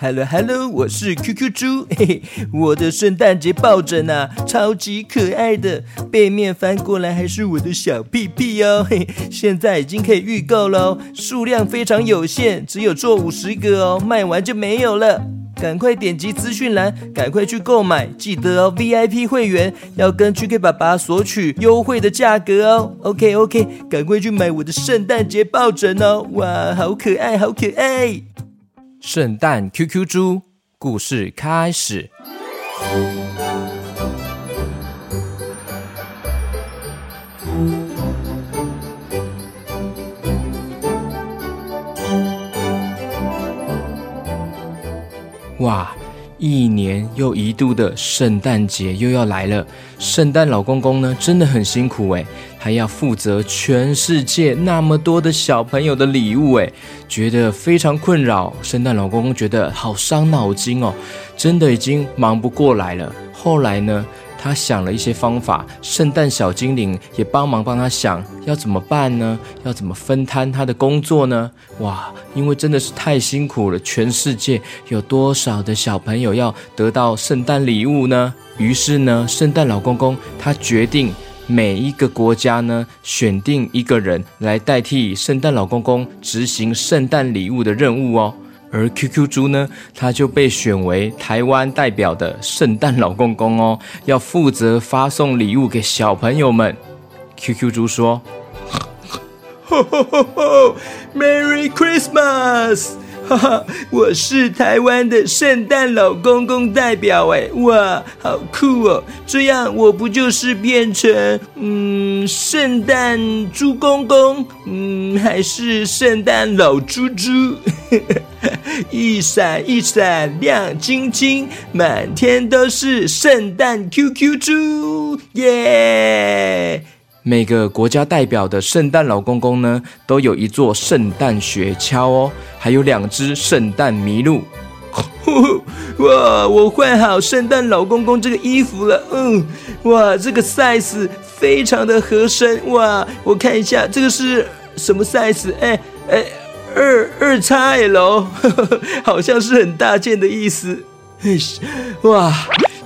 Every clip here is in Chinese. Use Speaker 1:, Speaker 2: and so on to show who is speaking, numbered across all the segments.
Speaker 1: Hello Hello，我是 QQ 猪，嘿嘿，我的圣诞节抱枕啊，超级可爱的，背面翻过来还是我的小屁屁哦，嘿，现在已经可以预购喽，数量非常有限，只有做五十个哦，卖完就没有了，赶快点击资讯栏，赶快去购买，记得哦，VIP 会员要跟 QQ 爸爸索取优惠的价格哦，OK OK，赶快去买我的圣诞节抱枕哦，哇，好可爱，好可爱。圣诞 QQ 猪故事开始。哇！一年又一度的圣诞节又要来了，圣诞老公公呢真的很辛苦诶，还要负责全世界那么多的小朋友的礼物诶，觉得非常困扰。圣诞老公公觉得好伤脑筋哦，真的已经忙不过来了。后来呢？他想了一些方法，圣诞小精灵也帮忙帮他想要怎么办呢？要怎么分摊他的工作呢？哇，因为真的是太辛苦了，全世界有多少的小朋友要得到圣诞礼物呢？于是呢，圣诞老公公他决定每一个国家呢选定一个人来代替圣诞老公公执行圣诞礼物的任务哦。而 QQ 猪呢，它就被选为台湾代表的圣诞老公公哦，要负责发送礼物给小朋友们。QQ 猪说：“Merry Christmas！” 哈哈，我是台湾的圣诞老公公代表哎，哇，好酷哦！这样我不就是变成嗯圣诞猪公公，嗯还是圣诞老猪猪？一闪一闪亮晶晶，满天都是圣诞 QQ 猪耶！每个国家代表的圣诞老公公呢，都有一座圣诞雪橇哦，还有两只圣诞麋鹿。哇，我换好圣诞老公公这个衣服了。嗯，哇，这个 size 非常的合身。哇，我看一下这个是什么 size？哎哎，二二 XL，好像是很大件的意思。哇，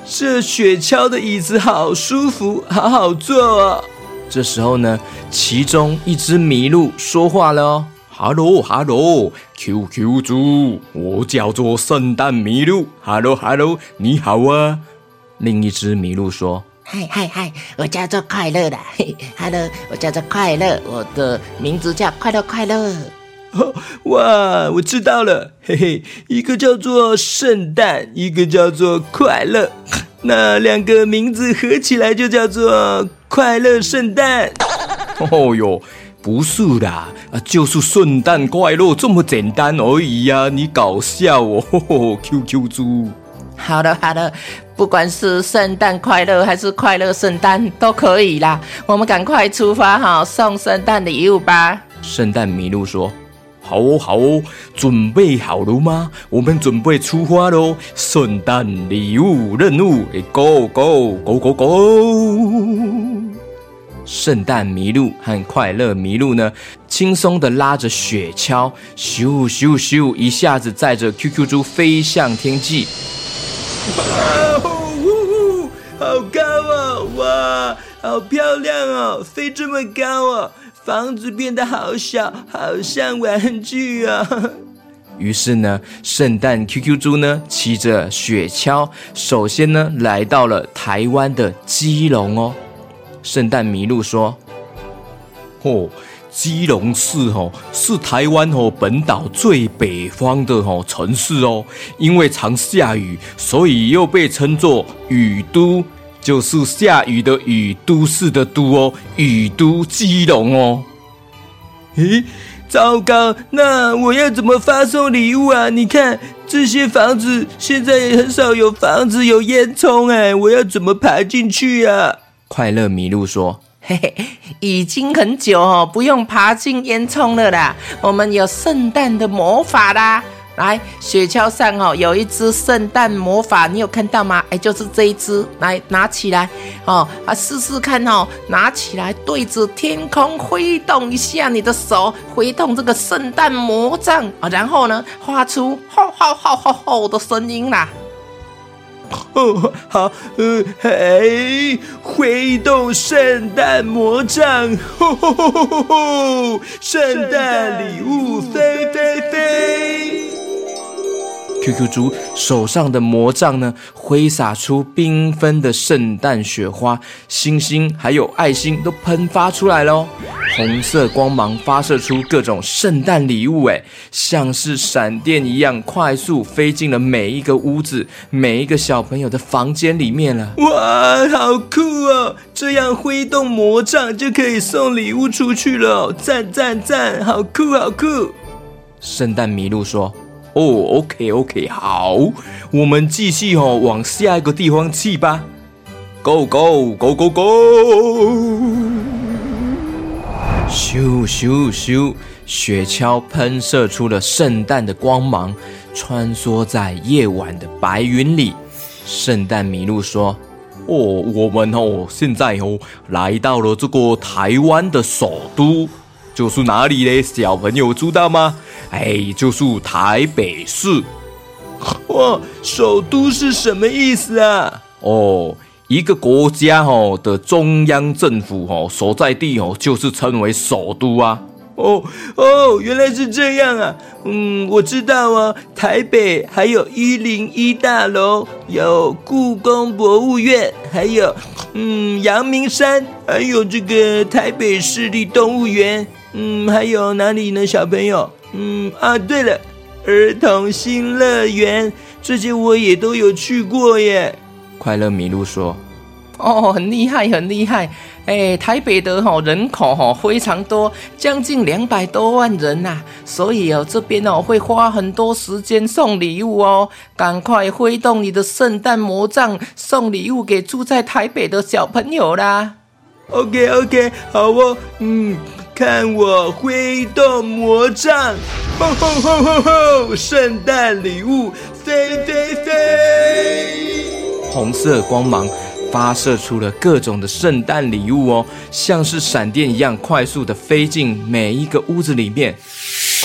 Speaker 1: 这雪橇的椅子好舒服，好好坐哦。这时候呢，其中一只麋鹿说话了哦：“Hello，Hello，QQ 猪，我叫做圣诞麋鹿。Hello，Hello，你好啊。”另一只麋鹿说：“
Speaker 2: 嗨嗨嗨，我叫做快乐的。Hello，我叫做快乐，我的名字叫快乐快乐。”
Speaker 1: 哇，我知道了，嘿嘿，一个叫做圣诞，一个叫做快乐，那两个名字合起来就叫做。快乐圣诞！哦哟，不是啦，啊，就是圣诞快乐这么简单而已呀！你搞笑哦，QQ 猪。
Speaker 2: 好了好了，不管是圣诞快乐还是快乐圣诞都可以啦。我们赶快出发哈，送圣诞礼物吧。
Speaker 1: 圣诞麋鹿说。好哦，好哦，准备好了吗？我们准备出发喽！圣诞礼物任务，Go Go Go Go Go！圣诞麋鹿和快乐麋鹿呢，轻松的拉着雪橇，咻咻咻，一下子载着 QQ 猪飞向天际。哇哦，好高哦！哇，好漂亮哦，飞这么高哦！房子变得好小，好像玩具啊！于是呢，圣诞 QQ 猪呢骑着雪橇，首先呢来到了台湾的基隆哦。圣诞麋鹿说：“哦，基隆市哦是台湾哦本岛最北方的哦城市哦，因为常下雨，所以又被称作雨都。”就是下雨的雨，都市的都哦，雨都基隆哦。咦，糟糕，那我要怎么发送礼物啊？你看这些房子，现在也很少有房子有烟囱哎，我要怎么爬进去啊？快乐麋鹿说：“
Speaker 2: 嘿嘿，已经很久哦，不用爬进烟囱了啦，我们有圣诞的魔法啦。”
Speaker 1: 来，雪橇上哦，有一只圣诞魔法，你有看到吗？哎，就是这一只，来拿起来哦，啊，试试看哦，拿起来对着天空挥动一下你的手，挥动这个圣诞魔杖啊，然后呢，发出吼吼吼吼吼的声音啦。
Speaker 2: 哦，好，呃，嘿，挥动圣诞魔杖，吼吼吼吼吼，圣诞礼物飞飞飞。QQ 猪手上的魔杖呢，挥洒出缤纷的圣诞雪花，星星还有爱心都喷发出来喽。红色光芒发射出各种圣诞礼物，哎，像是闪电一样快速飞进了每一个屋子、每一个小朋友的房间里面了。哇，好酷哦！这样挥动魔杖就可以送礼物出去了，赞赞赞，好酷好酷！圣诞麋鹿说。哦，OK，OK，好，我们继续哦，往下一个地方去吧。Go go go go go！咻咻咻，雪橇喷射出了圣诞的光芒，穿梭在夜晚的白云里。圣诞麋鹿说：“哦，我们哦，现在哦，来到了这个台湾的首都。”就是哪里嘞？小朋友知道吗？哎，就是台北市。哇，首都是什么意思啊？哦，一个国家哦的中央政府哦所在地哦，就是称为首都啊。哦哦，原来是这样啊。嗯，我知道啊。台北还有一零一大楼，有故宫博物院，还有嗯阳明山，还有这个台北市立动物园。嗯，还有哪里呢，小朋友？嗯啊，对了，儿童新乐园，这些我也都有去过耶。快乐麋鹿说：“
Speaker 1: 哦，很厉害，很厉害。哎，台北的哈人口哈非常多，将近两百多万人呐，所以哦这边哦会花很多时间送礼物哦，赶快挥动你的圣诞魔杖，送礼物给住在台北的小朋友啦。
Speaker 2: ”OK，OK，好哦，嗯。看我挥动魔杖，吼吼吼吼吼！圣诞礼物飞飞飞！红色光芒发射出了各种的圣诞礼物哦，像是闪电一样快速的飞进每一个屋子里面。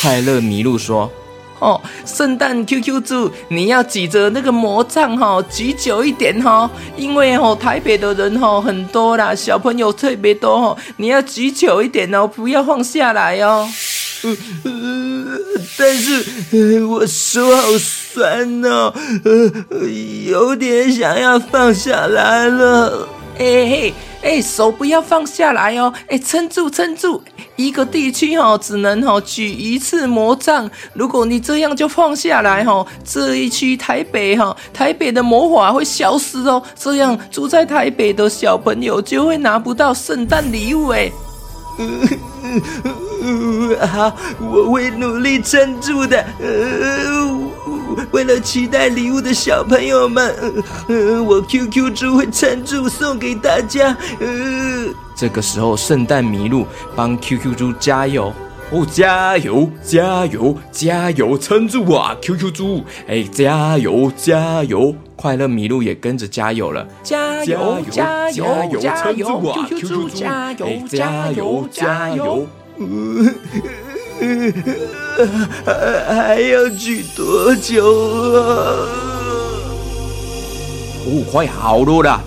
Speaker 2: 快乐麋鹿说。
Speaker 1: 哦，圣诞 QQ 猪，你要举着那个魔杖哈，举久一点哈，因为哦台北的人哈很多啦，小朋友特别多哈，你要举久一点哦，不要放下来哦。
Speaker 2: 呃但是我手好酸哦，有点想要放下来了。
Speaker 1: 哎嘿，哎，手不要放下来哦，哎，撑住，撑住。一个地区哈，只能哈举一次魔杖。如果你这样就放下来哈，这一区台北哈，台北的魔法会消失哦。这样住在台北的小朋友就会拿不到圣诞礼物哎。
Speaker 2: 好，我会努力撑住的。为了期待礼物的小朋友们，我 QQ 猪会撑住送给大家。这个时候，圣诞麋鹿帮 QQ 猪加油哦，加油，加油，加油，撑住啊，QQ 猪！哎，加油，加油！快乐麋鹿也跟着加油了，
Speaker 1: 加油，加油，加油！QQ 猪，加油，加油，加油！
Speaker 2: 还要举多久啊？哦，快好了啦！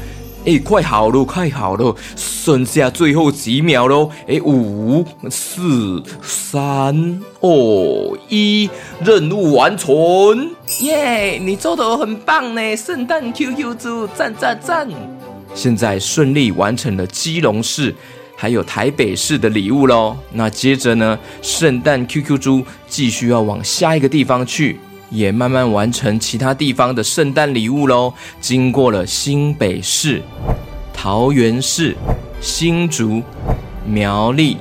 Speaker 2: 哎，快好了，快好了，剩下最后几秒喽！哎，五、四、三、二、一，任务完成！
Speaker 1: 耶，你做的很棒呢，圣诞 QQ 猪，赞赞赞！
Speaker 2: 现在顺利完成了基隆市。还有台北市的礼物喽。那接着呢，圣诞 QQ 猪继续要往下一个地方去，也慢慢完成其他地方的圣诞礼物喽。经过了新北市、桃园市、新竹、苗栗、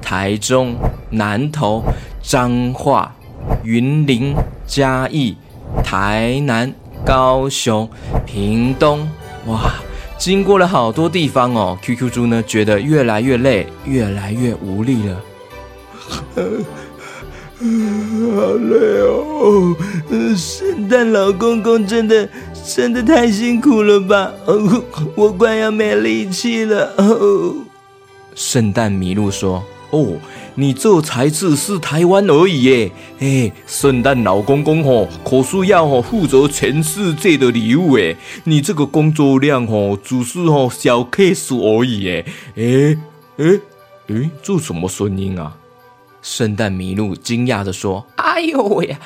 Speaker 2: 台中、南投、彰化、云林、嘉义、台南、高雄、屏东，哇！经过了好多地方哦，QQ 猪呢觉得越来越累，越来越无力了。好累哦！圣诞老公公真的真的太辛苦了吧？我快要没力气了。
Speaker 1: 圣诞麋鹿说：“哦，你这才只是台湾而已耶！哎，圣诞老公公吼，可是要吼负责全世界的礼物哎，你这个工作量吼只是吼小 case 而已耶！哎哎哎，这什么声音啊？”圣诞麋鹿惊讶的说：“
Speaker 2: 哎呦喂，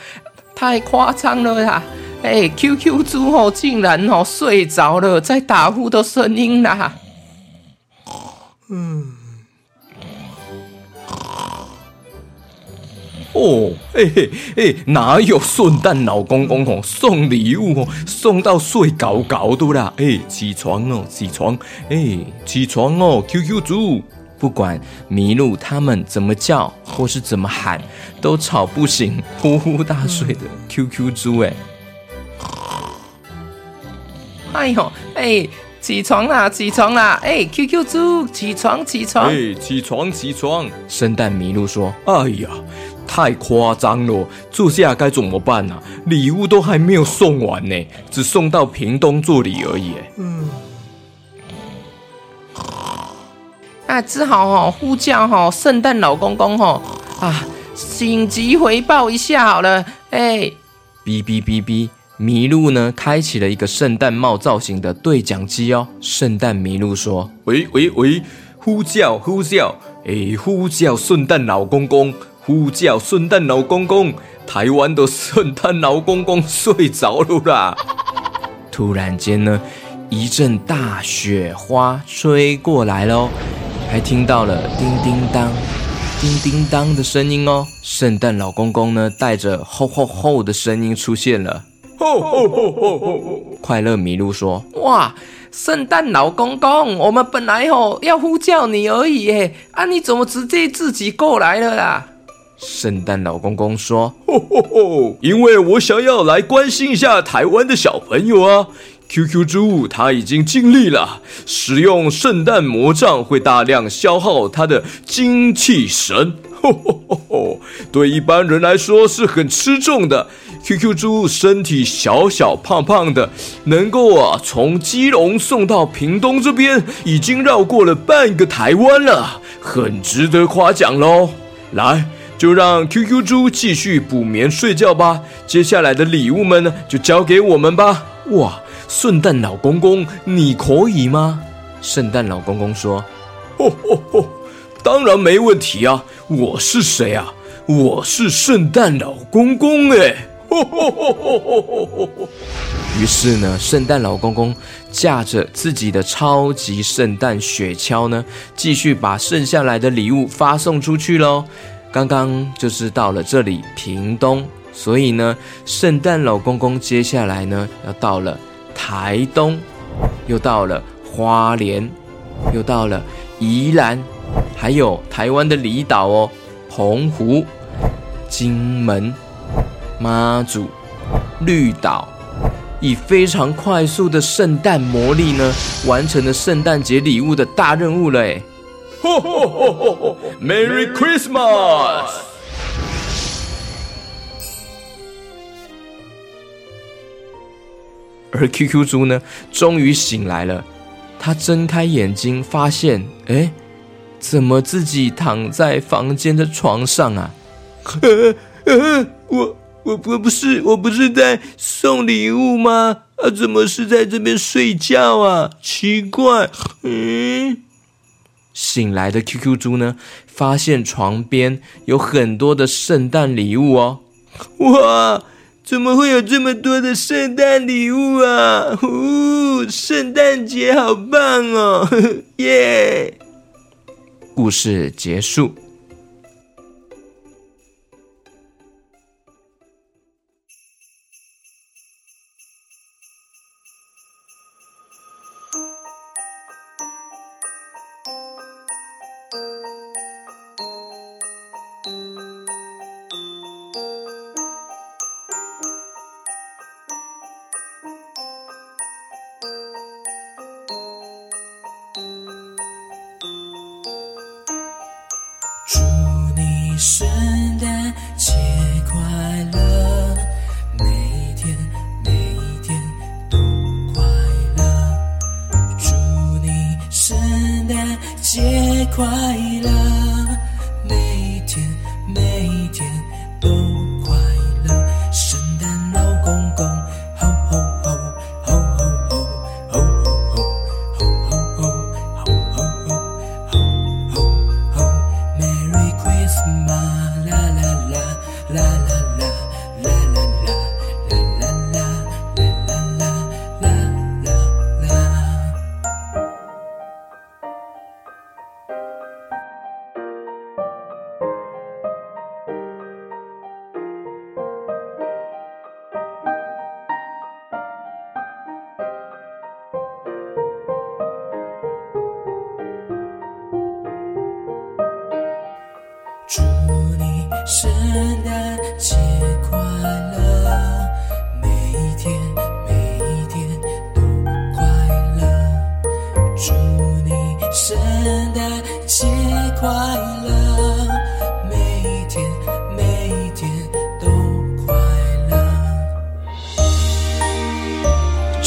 Speaker 2: 太夸张了啦！哎，QQ 猪吼竟然吼睡着了，在打呼的声音啦！嗯，
Speaker 1: 哦，嘿嘿哎，哪有圣诞老公公哦送礼物哦，送到睡搞搞的啦！哎，起床哦，起床！哎，起床哦，QQ 猪。”不管麋鹿他们怎么叫或是怎么喊，都吵不醒呼呼大睡的 QQ 猪。哎，
Speaker 2: 哎呦，哎，起床啦，起床啦！哎，QQ 猪，起床，起床！
Speaker 1: 哎，起床，起床！圣诞麋鹿说：“哎呀，太夸张了，这下该怎么办呢？礼物都还没有送完呢，只送到屏东做礼而已。”嗯。
Speaker 2: 那只好哈呼叫哈圣诞老公公哈啊，紧急回报一下好了，哎，
Speaker 1: 哔哔哔哔，麋鹿呢开启了一个圣诞帽造型的对讲机哦。圣诞麋鹿说：“喂喂喂，呼叫呼叫，哎，呼叫圣诞老公公，呼叫圣诞老公公，台湾的圣诞老公公睡着了啦。”突然间呢，一阵大雪花吹过来喽。还听到了叮叮当、叮叮当的声音哦！圣诞老公公呢，带着吼吼吼的声音出现了。吼吼吼吼吼！快乐麋鹿说：“
Speaker 2: 哇，圣诞老公公，我们本来吼要呼叫你而已，哎，啊，你怎么直接自己过来了啦？”
Speaker 1: 圣诞老公公说：“吼吼吼！因为我想要来关心一下台湾的小朋友啊。” QQ 猪他已经尽力了，使用圣诞魔杖会大量消耗他的精气神，吼吼吼吼对一般人来说是很吃重的。QQ 猪身体小小胖胖的，能够啊从基隆送到屏东这边，已经绕过了半个台湾了，很值得夸奖喽。来，就让 QQ 猪继续补眠睡觉吧。接下来的礼物们呢，就交给我们吧。哇！圣诞老公公，你可以吗？圣诞老公公说：“哦哦哦，当然没问题啊！我是谁啊？我是圣诞老公公哎！”于是呢，圣诞老公公驾着自己的超级圣诞雪橇呢，继续把剩下来的礼物发送出去喽。刚刚就是到了这里屏东，所以呢，圣诞老公公接下来呢要到了。台东，又到了花莲，又到了宜兰，还有台湾的离岛哦，澎湖、金门、妈祖、绿岛，以非常快速的圣诞魔力呢，完成了圣诞节礼物的大任务了哎！Merry Christmas！而 QQ 猪呢，终于醒来了。他睁开眼睛，发现，哎，怎么自己躺在房间的床上啊？我我我不是我不是在送礼物吗？啊，怎么是在这边睡觉啊？奇怪，嗯。醒来的 QQ 猪呢，发现床边有很多的圣诞礼物哦。哇！怎么会有这么多的圣诞礼物啊？哦，圣诞节好棒哦！耶！故事结束。may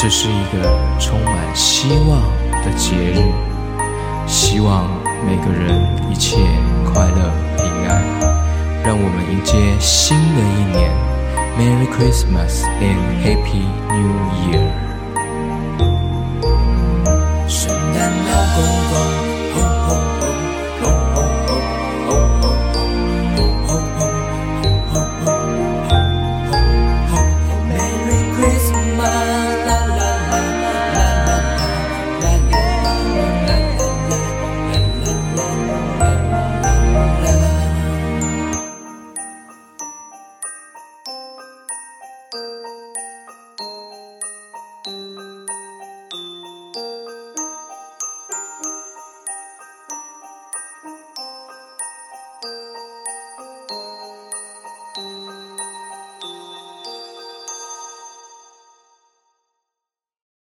Speaker 1: 这是一个充满希望的节日，希望每个人一切快乐平安。让我们迎接新的一年，Merry Christmas and Happy New Year！